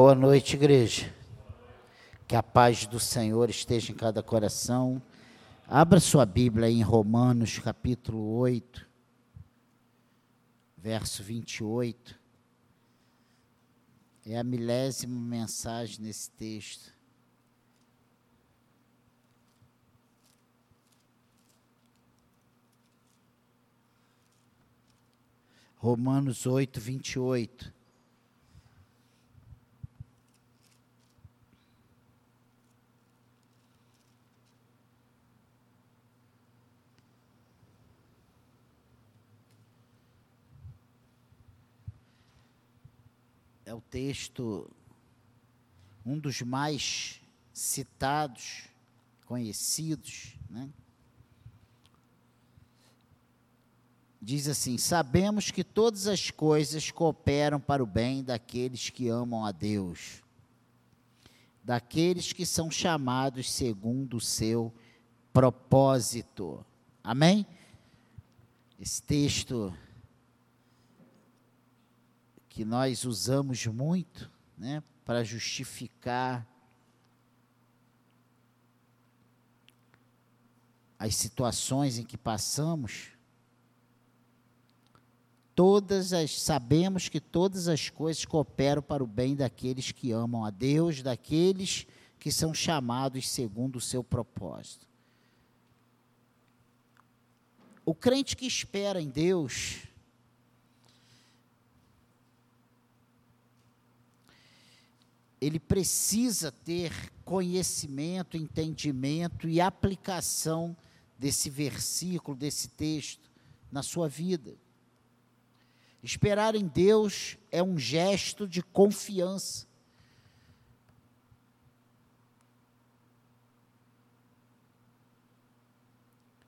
Boa noite, igreja. Que a paz do Senhor esteja em cada coração. Abra sua Bíblia em Romanos, capítulo 8, verso 28. É a milésima mensagem nesse texto. Romanos 8, 28. É o texto, um dos mais citados, conhecidos, né? Diz assim: Sabemos que todas as coisas cooperam para o bem daqueles que amam a Deus, daqueles que são chamados segundo o seu propósito. Amém? Esse texto que nós usamos muito né, para justificar as situações em que passamos, todas as sabemos que todas as coisas cooperam para o bem daqueles que amam a Deus, daqueles que são chamados segundo o seu propósito. O crente que espera em Deus, ele precisa ter conhecimento, entendimento e aplicação desse versículo, desse texto na sua vida. Esperar em Deus é um gesto de confiança.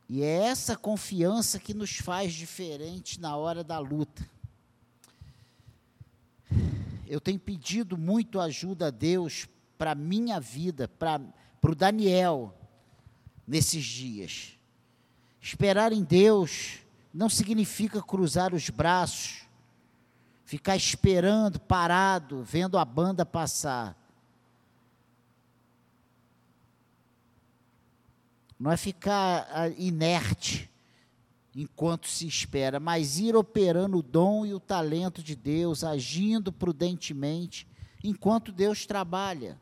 E é essa confiança que nos faz diferente na hora da luta eu tenho pedido muito ajuda a Deus para a minha vida, para o Daniel, nesses dias. Esperar em Deus não significa cruzar os braços, ficar esperando, parado, vendo a banda passar. Não é ficar ah, inerte, enquanto se espera, mas ir operando o dom e o talento de Deus, agindo prudentemente enquanto Deus trabalha.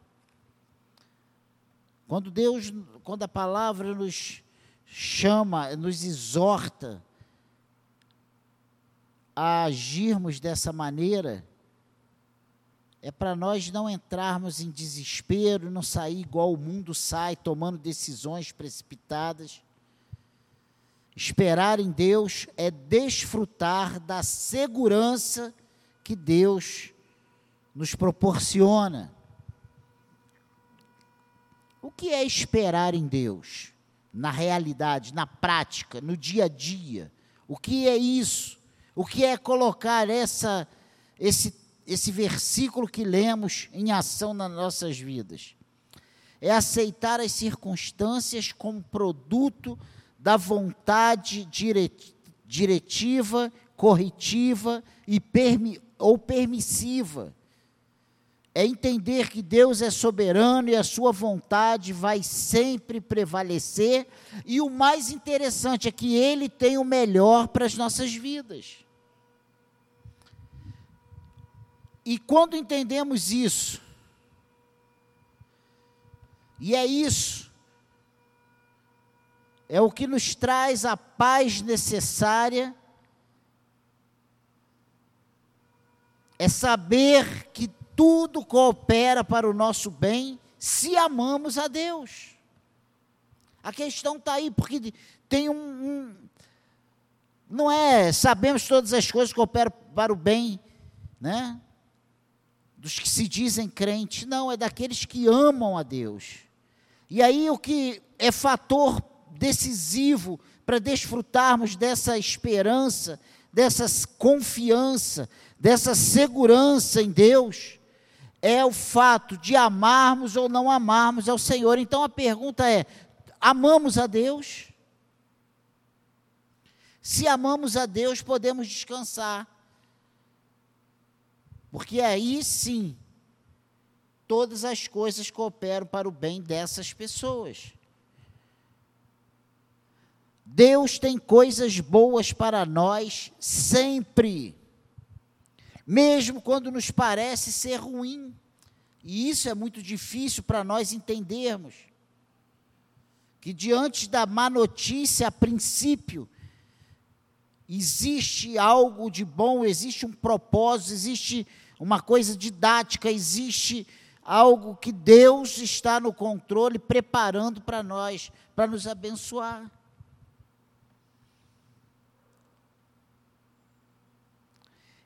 Quando Deus, quando a palavra nos chama, nos exorta a agirmos dessa maneira, é para nós não entrarmos em desespero, não sair igual o mundo sai, tomando decisões precipitadas Esperar em Deus é desfrutar da segurança que Deus nos proporciona. O que é esperar em Deus? Na realidade, na prática, no dia a dia. O que é isso? O que é colocar essa, esse, esse versículo que lemos em ação nas nossas vidas? É aceitar as circunstâncias como produto da vontade diretiva, corretiva e permi, ou permissiva. É entender que Deus é soberano e a sua vontade vai sempre prevalecer, e o mais interessante é que Ele tem o melhor para as nossas vidas. E quando entendemos isso, e é isso é o que nos traz a paz necessária, é saber que tudo coopera para o nosso bem se amamos a Deus. A questão está aí, porque tem um, um. Não é, sabemos todas as coisas que cooperam para o bem, né? Dos que se dizem crentes, não, é daqueles que amam a Deus. E aí o que é fator decisivo para desfrutarmos dessa esperança, dessa confiança, dessa segurança em Deus, é o fato de amarmos ou não amarmos ao Senhor. Então a pergunta é: amamos a Deus? Se amamos a Deus, podemos descansar. Porque aí sim todas as coisas cooperam para o bem dessas pessoas. Deus tem coisas boas para nós sempre, mesmo quando nos parece ser ruim. E isso é muito difícil para nós entendermos. Que diante da má notícia, a princípio, existe algo de bom, existe um propósito, existe uma coisa didática, existe algo que Deus está no controle, preparando para nós, para nos abençoar.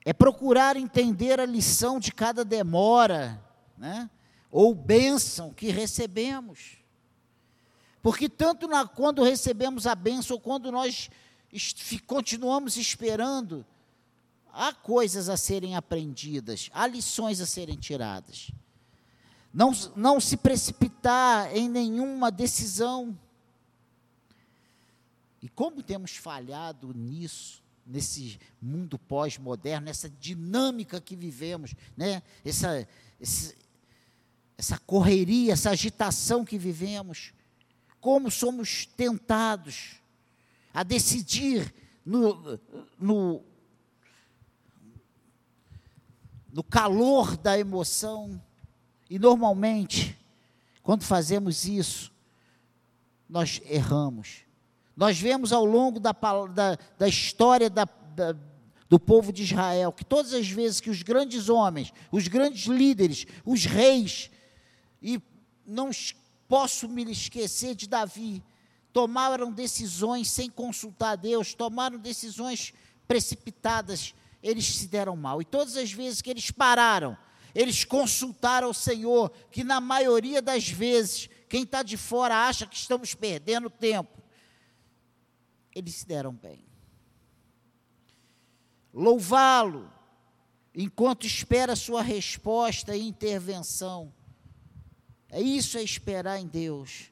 É procurar entender a lição de cada demora, né? ou bênção que recebemos. Porque tanto na, quando recebemos a bênção, quando nós continuamos esperando, há coisas a serem aprendidas, há lições a serem tiradas. Não, não se precipitar em nenhuma decisão. E como temos falhado nisso, nesse mundo pós-moderno, nessa dinâmica que vivemos, né? essa, esse, essa correria, essa agitação que vivemos, como somos tentados a decidir no, no, no calor da emoção. E normalmente, quando fazemos isso, nós erramos. Nós vemos ao longo da, da, da história da, da, do povo de Israel que todas as vezes que os grandes homens, os grandes líderes, os reis, e não posso me esquecer de Davi, tomaram decisões sem consultar a Deus, tomaram decisões precipitadas, eles se deram mal. E todas as vezes que eles pararam, eles consultaram o Senhor, que na maioria das vezes, quem está de fora acha que estamos perdendo tempo. Eles se deram bem. Louvá-lo, enquanto espera sua resposta e intervenção. É isso é esperar em Deus.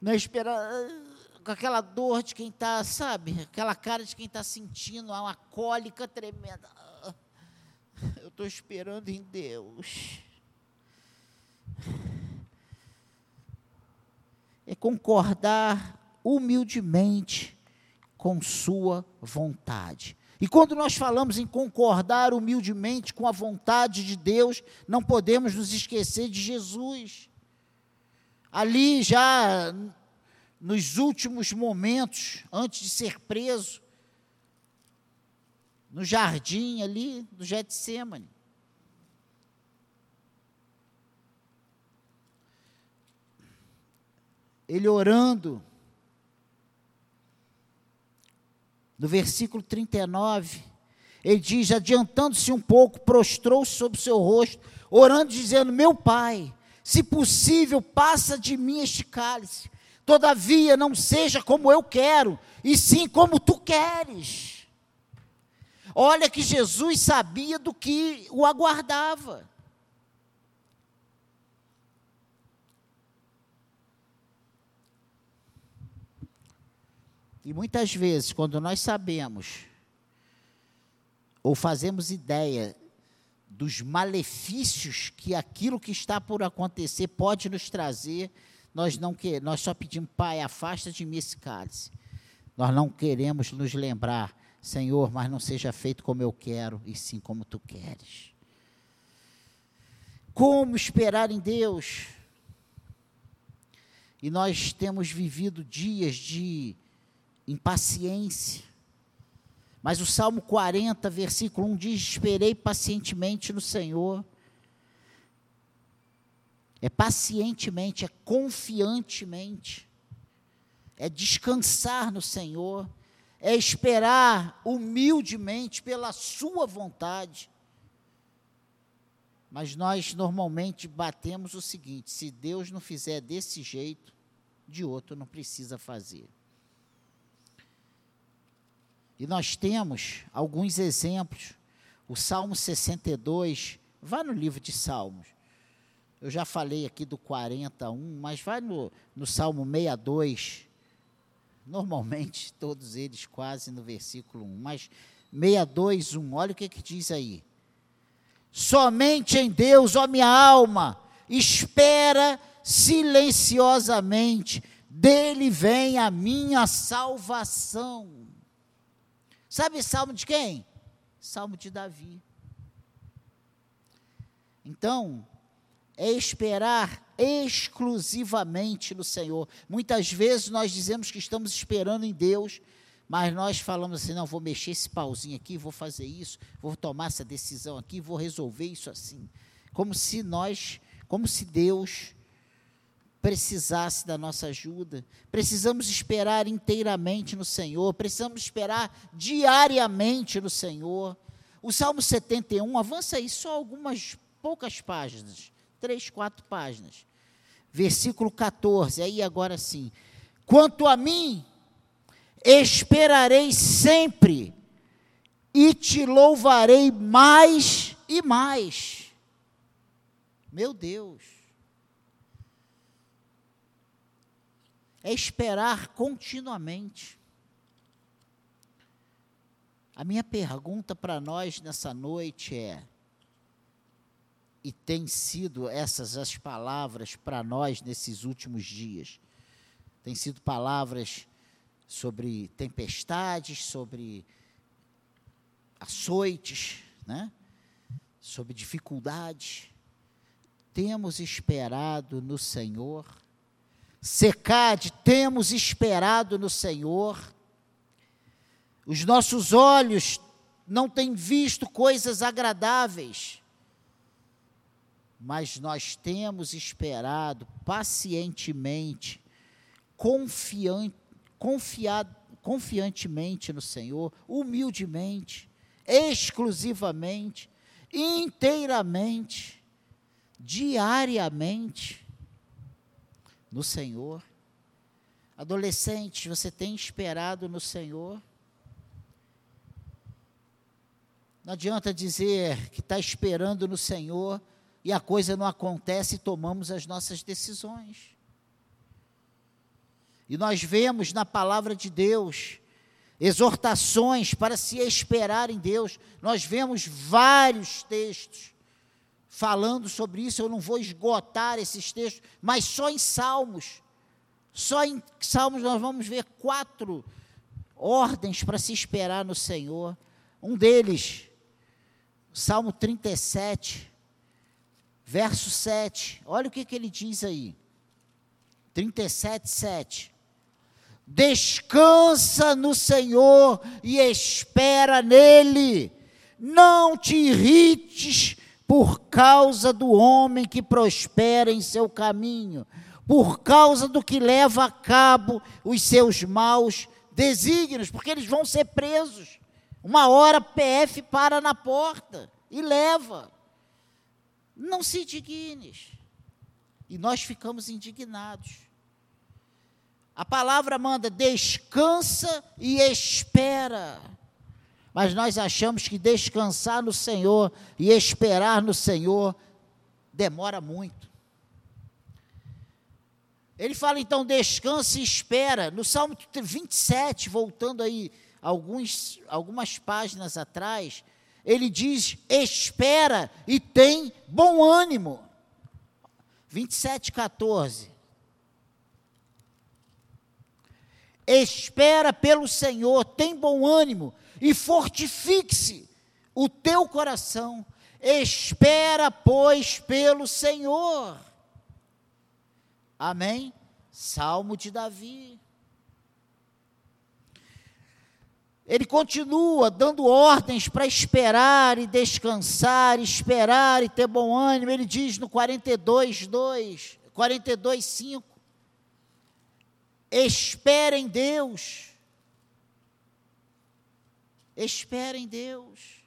Não é esperar ah, com aquela dor de quem está, sabe? Aquela cara de quem está sentindo uma cólica tremenda. Ah, eu estou esperando em Deus. É concordar humildemente com Sua vontade. E quando nós falamos em concordar humildemente com a vontade de Deus, não podemos nos esquecer de Jesus ali já nos últimos momentos, antes de ser preso, no jardim ali do Getsemane. Ele orando, no versículo 39, ele diz: adiantando-se um pouco, prostrou-se sobre o seu rosto, orando, dizendo: Meu pai, se possível, passa de mim este cálice. Todavia, não seja como eu quero, e sim como tu queres. Olha que Jesus sabia do que o aguardava. E muitas vezes, quando nós sabemos, ou fazemos ideia dos malefícios que aquilo que está por acontecer pode nos trazer, nós não que, nós só pedimos, Pai, afasta de mim esse cálice. Nós não queremos nos lembrar, Senhor, mas não seja feito como eu quero, e sim como tu queres. Como esperar em Deus? E nós temos vivido dias de impaciência, mas o Salmo 40, versículo 1 diz: Esperei pacientemente no Senhor. É pacientemente, é confiantemente, é descansar no Senhor, é esperar humildemente pela Sua vontade. Mas nós normalmente batemos o seguinte: se Deus não fizer desse jeito, de outro não precisa fazer. E nós temos alguns exemplos. O Salmo 62, vá no livro de Salmos. Eu já falei aqui do 41, mas vai no, no Salmo 62. Normalmente, todos eles quase no versículo 1. Mas 62, 1, olha o que, que diz aí. somente em Deus, ó minha alma, espera silenciosamente, dele vem a minha salvação. Sabe salmo de quem? Salmo de Davi. Então, é esperar exclusivamente no Senhor. Muitas vezes nós dizemos que estamos esperando em Deus, mas nós falamos assim: não, vou mexer esse pauzinho aqui, vou fazer isso, vou tomar essa decisão aqui, vou resolver isso assim. Como se nós, como se Deus precisasse da nossa ajuda. Precisamos esperar inteiramente no Senhor, precisamos esperar diariamente no Senhor. O Salmo 71, avança aí só algumas poucas páginas três, quatro páginas. Versículo 14, aí agora sim. Quanto a mim, esperarei sempre e te louvarei mais e mais. Meu Deus. É esperar continuamente. A minha pergunta para nós nessa noite é: e tem sido essas as palavras para nós nesses últimos dias. Tem sido palavras sobre tempestades, sobre açoites, né? sobre dificuldades. Temos esperado no Senhor. Secade, temos esperado no Senhor. Os nossos olhos não têm visto coisas agradáveis mas nós temos esperado pacientemente, confiante, confiado, confiantemente no Senhor, humildemente, exclusivamente, inteiramente, diariamente no Senhor. Adolescente, você tem esperado no Senhor? Não adianta dizer que está esperando no Senhor e a coisa não acontece e tomamos as nossas decisões. E nós vemos na palavra de Deus exortações para se esperar em Deus. Nós vemos vários textos falando sobre isso. Eu não vou esgotar esses textos, mas só em Salmos. Só em Salmos nós vamos ver quatro ordens para se esperar no Senhor. Um deles, Salmo 37, verso 7. Olha o que, que ele diz aí. 37, 7. Descansa no Senhor e espera nele. Não te irrites por causa do homem que prospera em seu caminho, por causa do que leva a cabo os seus maus desígnios, porque eles vão ser presos. Uma hora PF para na porta e leva. Não se indignes. E nós ficamos indignados. A palavra manda descansa e espera. Mas nós achamos que descansar no Senhor e esperar no Senhor demora muito. Ele fala então descansa e espera. No Salmo 27, voltando aí alguns, algumas páginas atrás, ele diz: espera e tem bom ânimo. 27, 14. Espera pelo Senhor, tem bom ânimo e fortifique-se o teu coração. Espera, pois, pelo Senhor. Amém? Salmo de Davi. Ele continua dando ordens para esperar e descansar, esperar e ter bom ânimo. Ele diz no 42, 2, 42, 5. Espera em Deus. Espera em Deus.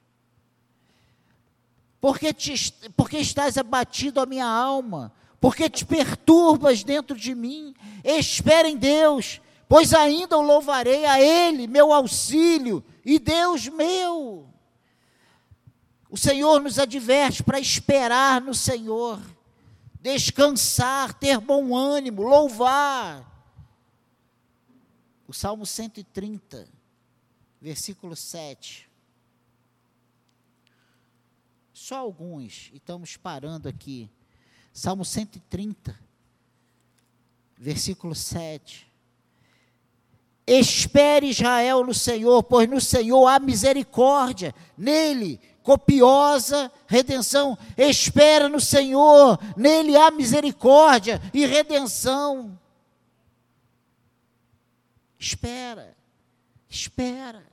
Porque, te, porque estás abatido a minha alma? Porque te perturbas dentro de mim? Espera em Deus pois ainda o louvarei a Ele, meu auxílio e Deus meu. O Senhor nos adverte para esperar no Senhor, descansar, ter bom ânimo, louvar. O Salmo 130, versículo 7. Só alguns, e estamos parando aqui. Salmo 130, versículo 7. Espere Israel no Senhor, pois no Senhor há misericórdia, nele copiosa redenção. Espera no Senhor, nele há misericórdia e redenção. Espera, espera,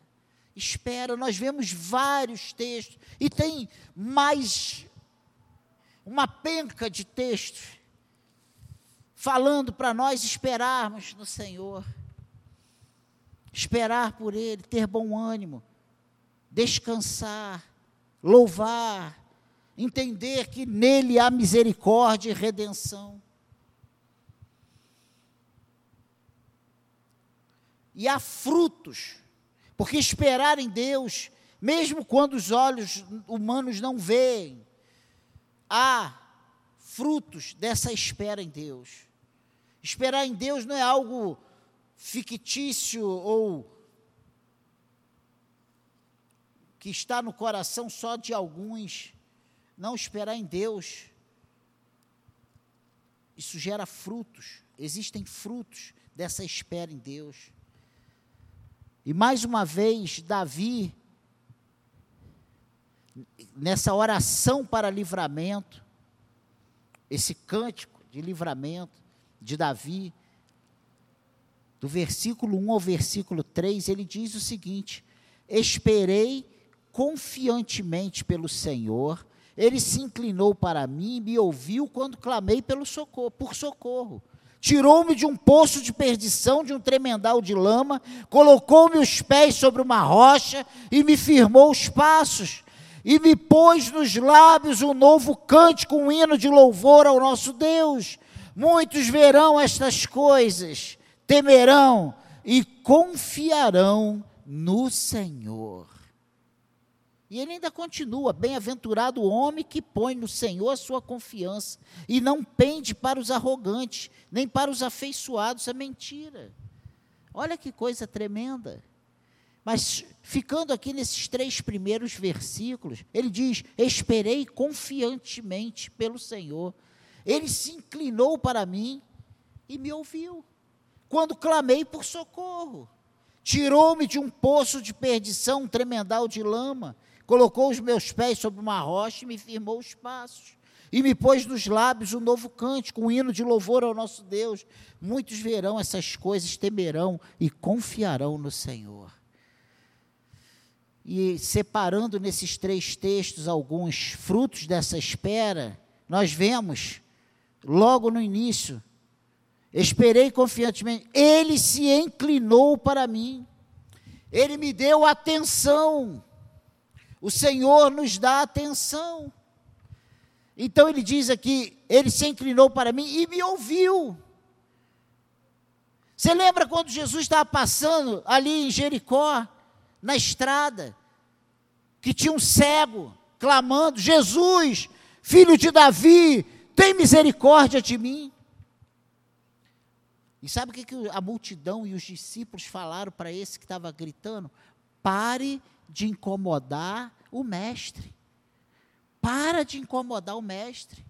espera. Nós vemos vários textos e tem mais uma penca de textos falando para nós esperarmos no Senhor esperar por Ele, ter bom ânimo, descansar, louvar, entender que nele há misericórdia e redenção. E há frutos, porque esperar em Deus, mesmo quando os olhos humanos não veem, há frutos dessa espera em Deus. Esperar em Deus não é algo fictício ou que está no coração só de alguns, não esperar em Deus. Isso gera frutos, existem frutos dessa espera em Deus. E mais uma vez, Davi, nessa oração para livramento, esse cântico de livramento de Davi, do versículo 1 ao versículo 3, ele diz o seguinte: Esperei confiantemente pelo Senhor, ele se inclinou para mim e me ouviu quando clamei pelo socorro, por socorro. Tirou-me de um poço de perdição, de um tremendal de lama, colocou-me os pés sobre uma rocha e me firmou os passos, e me pôs nos lábios um novo cântico, um hino de louvor ao nosso Deus. Muitos verão estas coisas temerão e confiarão no Senhor. E ele ainda continua: bem-aventurado o homem que põe no Senhor a sua confiança e não pende para os arrogantes, nem para os afeiçoados a mentira. Olha que coisa tremenda. Mas ficando aqui nesses três primeiros versículos, ele diz: Esperei confiantemente pelo Senhor. Ele se inclinou para mim e me ouviu quando clamei por socorro. Tirou-me de um poço de perdição, um tremendal de lama, colocou os meus pés sobre uma rocha e me firmou os passos. E me pôs nos lábios um novo cântico, um hino de louvor ao nosso Deus. Muitos verão essas coisas, temerão e confiarão no Senhor. E separando nesses três textos alguns frutos dessa espera, nós vemos, logo no início, Esperei confiantemente. Ele se inclinou para mim. Ele me deu atenção. O Senhor nos dá atenção. Então ele diz aqui: ele se inclinou para mim e me ouviu. Você lembra quando Jesus estava passando ali em Jericó, na estrada, que tinha um cego clamando: Jesus, filho de Davi, tem misericórdia de mim. E sabe o que, a multidão e os discípulos falaram para esse que estava gritando? Pare de incomodar o mestre. Para de incomodar o mestre.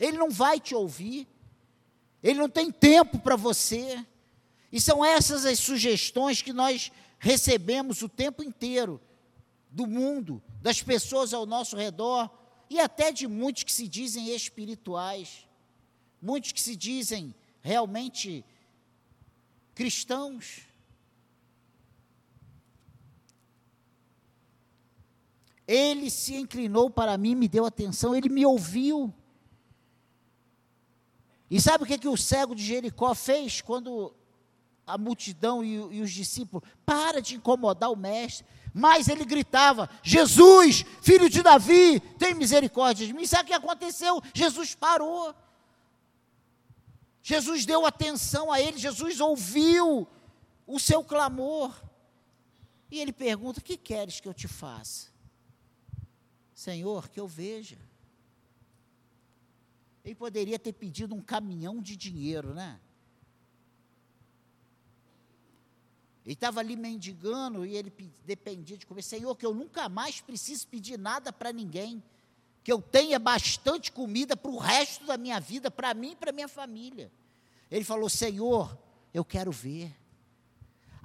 Ele não vai te ouvir. Ele não tem tempo para você. E são essas as sugestões que nós recebemos o tempo inteiro do mundo, das pessoas ao nosso redor e até de muitos que se dizem espirituais, muitos que se dizem realmente cristãos. Ele se inclinou para mim, me deu atenção, ele me ouviu. E sabe o que, que o cego de Jericó fez quando a multidão e, e os discípulos, para de incomodar o mestre, mas ele gritava: Jesus, filho de Davi, tem misericórdia de mim. Sabe o que aconteceu? Jesus parou. Jesus deu atenção a ele, Jesus ouviu o seu clamor. E ele pergunta: Que queres que eu te faça? Senhor, que eu veja. Ele poderia ter pedido um caminhão de dinheiro, né? Ele estava ali mendigando e ele dependia de comer. Senhor, que eu nunca mais preciso pedir nada para ninguém. que eu tenha bastante comida para o resto da minha vida, para mim e para minha família. Ele falou: Senhor, eu quero ver.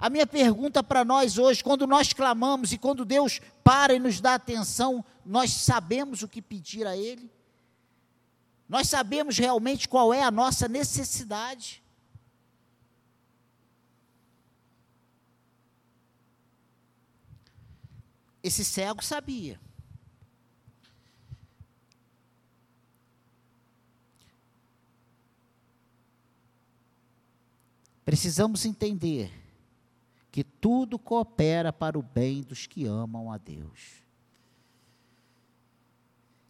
A minha pergunta para nós hoje, quando nós clamamos e quando Deus para e nos dá atenção, nós sabemos o que pedir a Ele? Nós sabemos realmente qual é a nossa necessidade? Esse cego sabia. Precisamos entender que tudo coopera para o bem dos que amam a Deus.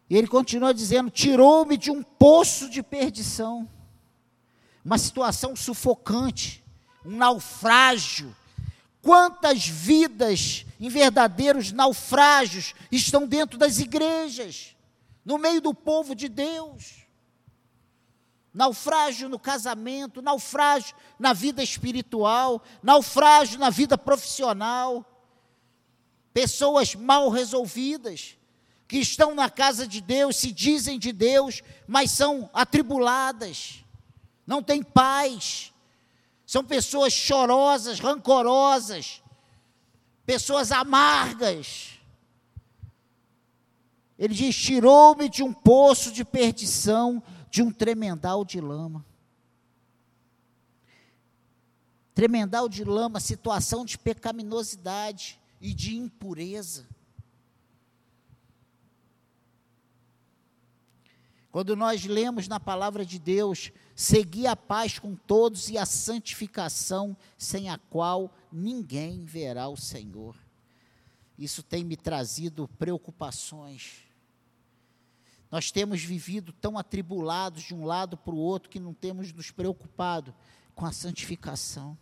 E ele continua dizendo: tirou-me de um poço de perdição, uma situação sufocante, um naufrágio. Quantas vidas em verdadeiros naufrágios estão dentro das igrejas, no meio do povo de Deus? Naufrágio no casamento, naufrágio na vida espiritual, naufrágio na vida profissional. Pessoas mal resolvidas, que estão na casa de Deus, se dizem de Deus, mas são atribuladas, não têm paz, são pessoas chorosas, rancorosas, pessoas amargas. Ele diz: tirou-me de um poço de perdição de um tremendal de lama. Tremendal de lama, situação de pecaminosidade e de impureza. Quando nós lemos na palavra de Deus, segui a paz com todos e a santificação, sem a qual ninguém verá o Senhor. Isso tem me trazido preocupações. Nós temos vivido tão atribulados de um lado para o outro que não temos nos preocupado com a santificação.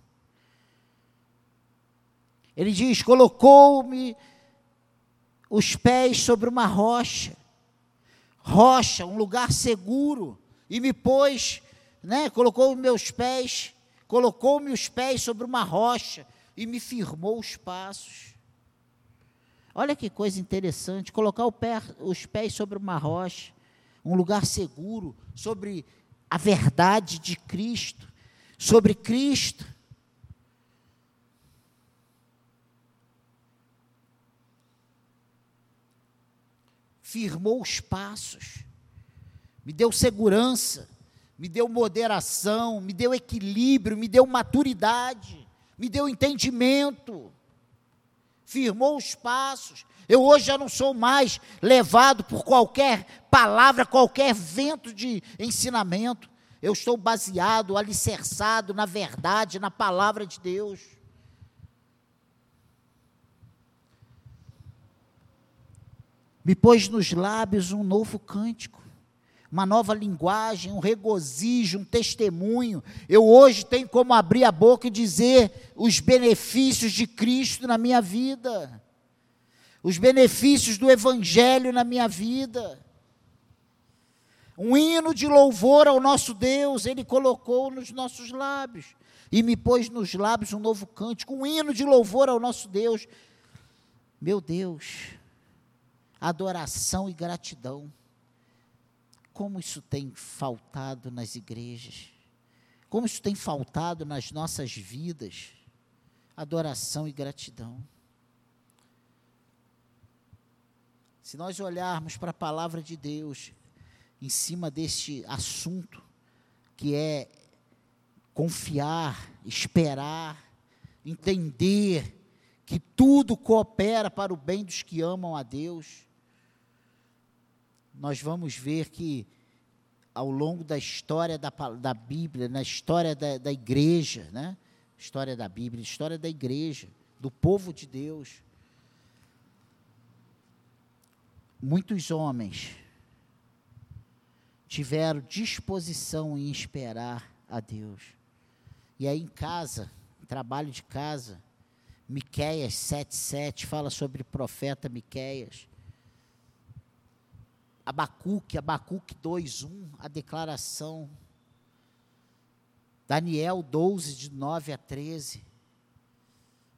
Ele diz: colocou-me os pés sobre uma rocha, rocha, um lugar seguro, e me pôs, né, colocou meus pés, colocou-me os pés sobre uma rocha e me firmou os passos. Olha que coisa interessante, colocar pé, os pés sobre uma rocha, um lugar seguro, sobre a verdade de Cristo, sobre Cristo. Firmou os passos, me deu segurança, me deu moderação, me deu equilíbrio, me deu maturidade, me deu entendimento firmou os passos. Eu hoje já não sou mais levado por qualquer palavra, qualquer vento de ensinamento. Eu estou baseado, alicerçado na verdade, na palavra de Deus. Me pôs nos lábios um novo cântico uma nova linguagem, um regozijo, um testemunho. Eu hoje tenho como abrir a boca e dizer os benefícios de Cristo na minha vida, os benefícios do Evangelho na minha vida. Um hino de louvor ao nosso Deus, Ele colocou nos nossos lábios e me pôs nos lábios um novo cântico, um hino de louvor ao nosso Deus. Meu Deus, adoração e gratidão. Como isso tem faltado nas igrejas? Como isso tem faltado nas nossas vidas? Adoração e gratidão. Se nós olharmos para a palavra de Deus em cima deste assunto, que é confiar, esperar, entender que tudo coopera para o bem dos que amam a Deus, nós vamos ver que ao longo da história da, da Bíblia, na história da, da igreja, né? História da Bíblia, história da igreja, do povo de Deus. Muitos homens tiveram disposição em esperar a Deus. E aí em casa, trabalho de casa, Miqueias 7,7 fala sobre o profeta Miqueias. Abacuque, Abacuque 2:1, a declaração. Daniel 12, de 9 a 13.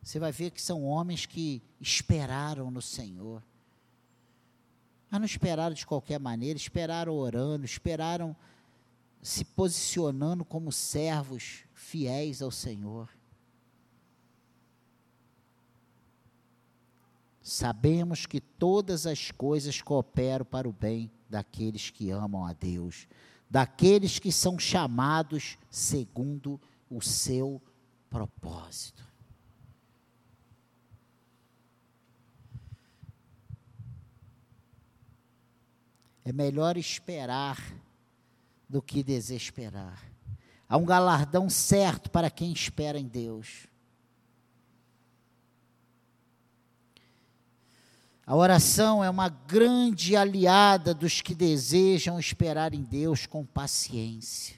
Você vai ver que são homens que esperaram no Senhor. Mas não esperaram de qualquer maneira, esperaram orando, esperaram se posicionando como servos fiéis ao Senhor. Sabemos que todas as coisas cooperam para o bem daqueles que amam a Deus, daqueles que são chamados segundo o seu propósito. É melhor esperar do que desesperar. Há um galardão certo para quem espera em Deus. A oração é uma grande aliada dos que desejam esperar em Deus com paciência.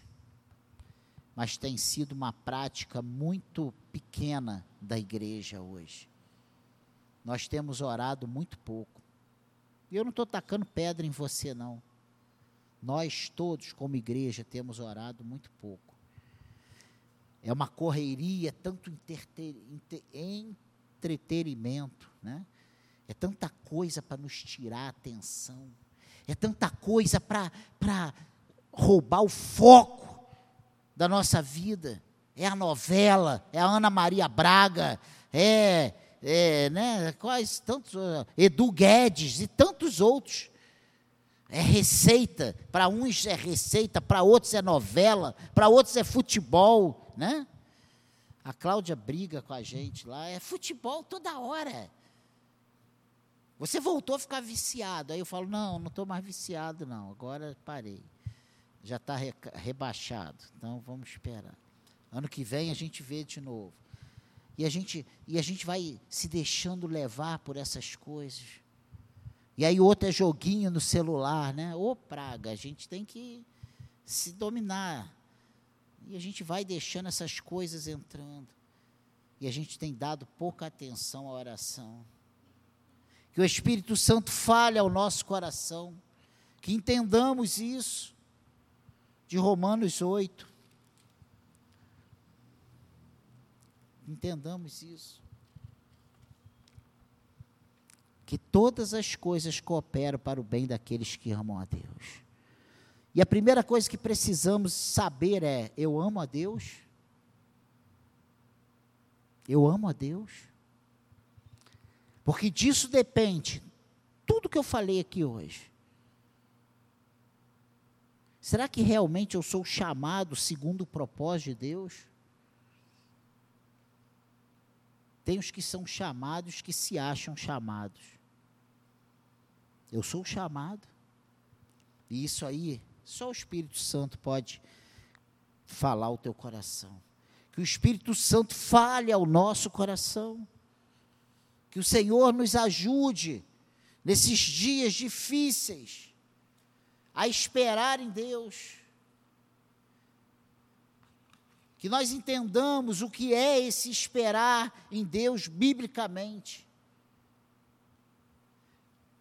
Mas tem sido uma prática muito pequena da igreja hoje. Nós temos orado muito pouco. E eu não estou tacando pedra em você, não. Nós todos, como igreja, temos orado muito pouco. É uma correria, tanto entretenimento, né? É tanta coisa para nos tirar a atenção. É tanta coisa para roubar o foco da nossa vida. É a novela, é a Ana Maria Braga, é é, né, quais tantos, uh, Edu Guedes e tantos outros. É receita, para uns é receita, para outros é novela, para outros é futebol, né? A Cláudia briga com a gente lá, é futebol toda hora. Você voltou a ficar viciado. Aí eu falo, não, não estou mais viciado, não. Agora parei. Já está re, rebaixado. Então vamos esperar. Ano que vem a gente vê de novo. E a gente, e a gente vai se deixando levar por essas coisas. E aí outro é joguinho no celular, né? Ô praga, a gente tem que se dominar. E a gente vai deixando essas coisas entrando. E a gente tem dado pouca atenção à oração. Que o Espírito Santo fale ao nosso coração. Que entendamos isso. De Romanos 8. Entendamos isso. Que todas as coisas cooperam para o bem daqueles que amam a Deus. E a primeira coisa que precisamos saber é: eu amo a Deus? Eu amo a Deus? Porque disso depende tudo que eu falei aqui hoje. Será que realmente eu sou chamado segundo o propósito de Deus? Tem os que são chamados que se acham chamados. Eu sou chamado. E isso aí, só o Espírito Santo pode falar ao teu coração. Que o Espírito Santo fale ao nosso coração. Que o Senhor nos ajude nesses dias difíceis a esperar em Deus que nós entendamos o que é esse esperar em Deus biblicamente.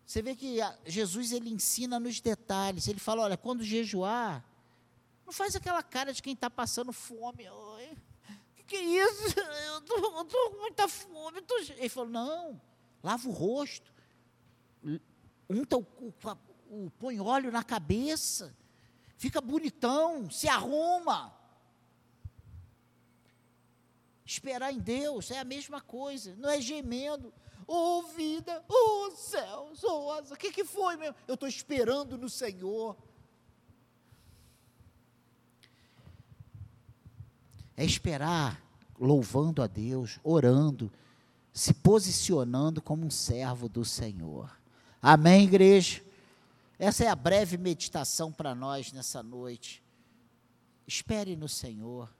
Você vê que Jesus ele ensina nos detalhes. Ele fala: olha, quando jejuar, não faz aquela cara de quem está passando fome. Que, isso? Eu estou com muita fome. Tô... Ele falou: não, lava o rosto, unta o, o, o, põe óleo na cabeça, fica bonitão, se arruma. Esperar em Deus é a mesma coisa, não é gemendo. Ô oh, vida, ô oh, céus, ô oh, o que, que foi meu? Eu estou esperando no Senhor. É esperar, louvando a Deus, orando, se posicionando como um servo do Senhor. Amém, igreja? Essa é a breve meditação para nós nessa noite. Espere no Senhor.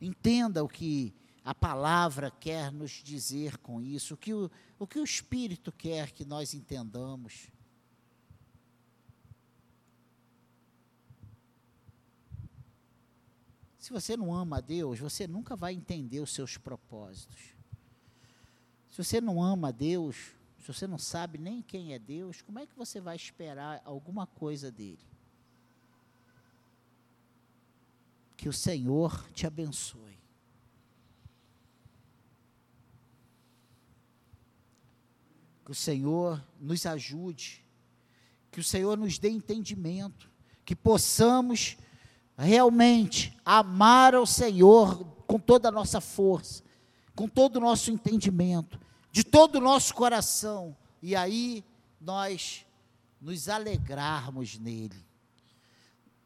Entenda o que a palavra quer nos dizer com isso, o que o, o que o Espírito quer que nós entendamos. Se você não ama a Deus, você nunca vai entender os seus propósitos. Se você não ama a Deus, se você não sabe nem quem é Deus, como é que você vai esperar alguma coisa dele? Que o Senhor te abençoe. Que o Senhor nos ajude Que o Senhor nos dê entendimento, que possamos realmente amar ao Senhor com toda a nossa força, com todo o nosso entendimento, de todo o nosso coração, e aí nós nos alegrarmos nele,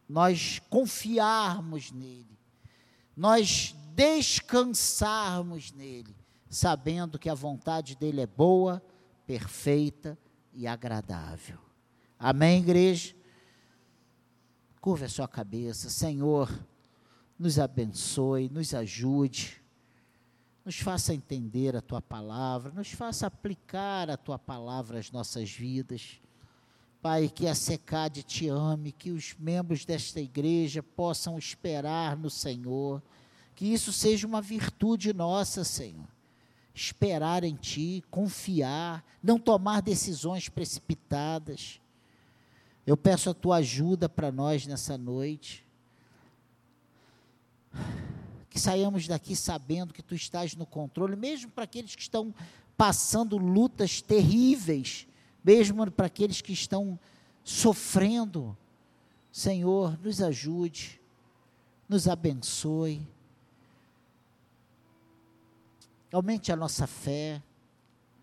nós confiarmos nele, nós descansarmos nele, sabendo que a vontade dele é boa, perfeita e agradável. Amém, igreja? Curva a sua cabeça, Senhor, nos abençoe, nos ajude, nos faça entender a tua palavra, nos faça aplicar a tua palavra às nossas vidas. Pai, que a Secade te ame, que os membros desta igreja possam esperar no Senhor, que isso seja uma virtude nossa, Senhor. Esperar em Ti, confiar, não tomar decisões precipitadas eu peço a tua ajuda para nós nessa noite. Que saiamos daqui sabendo que tu estás no controle, mesmo para aqueles que estão passando lutas terríveis, mesmo para aqueles que estão sofrendo. Senhor, nos ajude, nos abençoe. Aumente a nossa fé,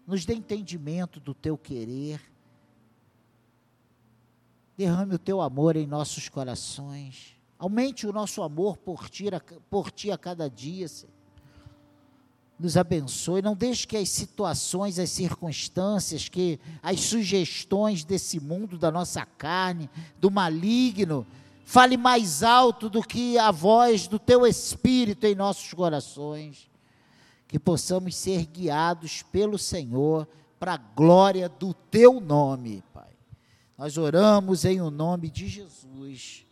nos dê entendimento do teu querer derrame o teu amor em nossos corações. Aumente o nosso amor por ti, por ti a cada dia, Senhor. Nos abençoe. Não deixe que as situações, as circunstâncias, que as sugestões desse mundo, da nossa carne, do maligno, fale mais alto do que a voz do teu Espírito em nossos corações. Que possamos ser guiados pelo Senhor para a glória do teu nome. Nós oramos em o nome de Jesus.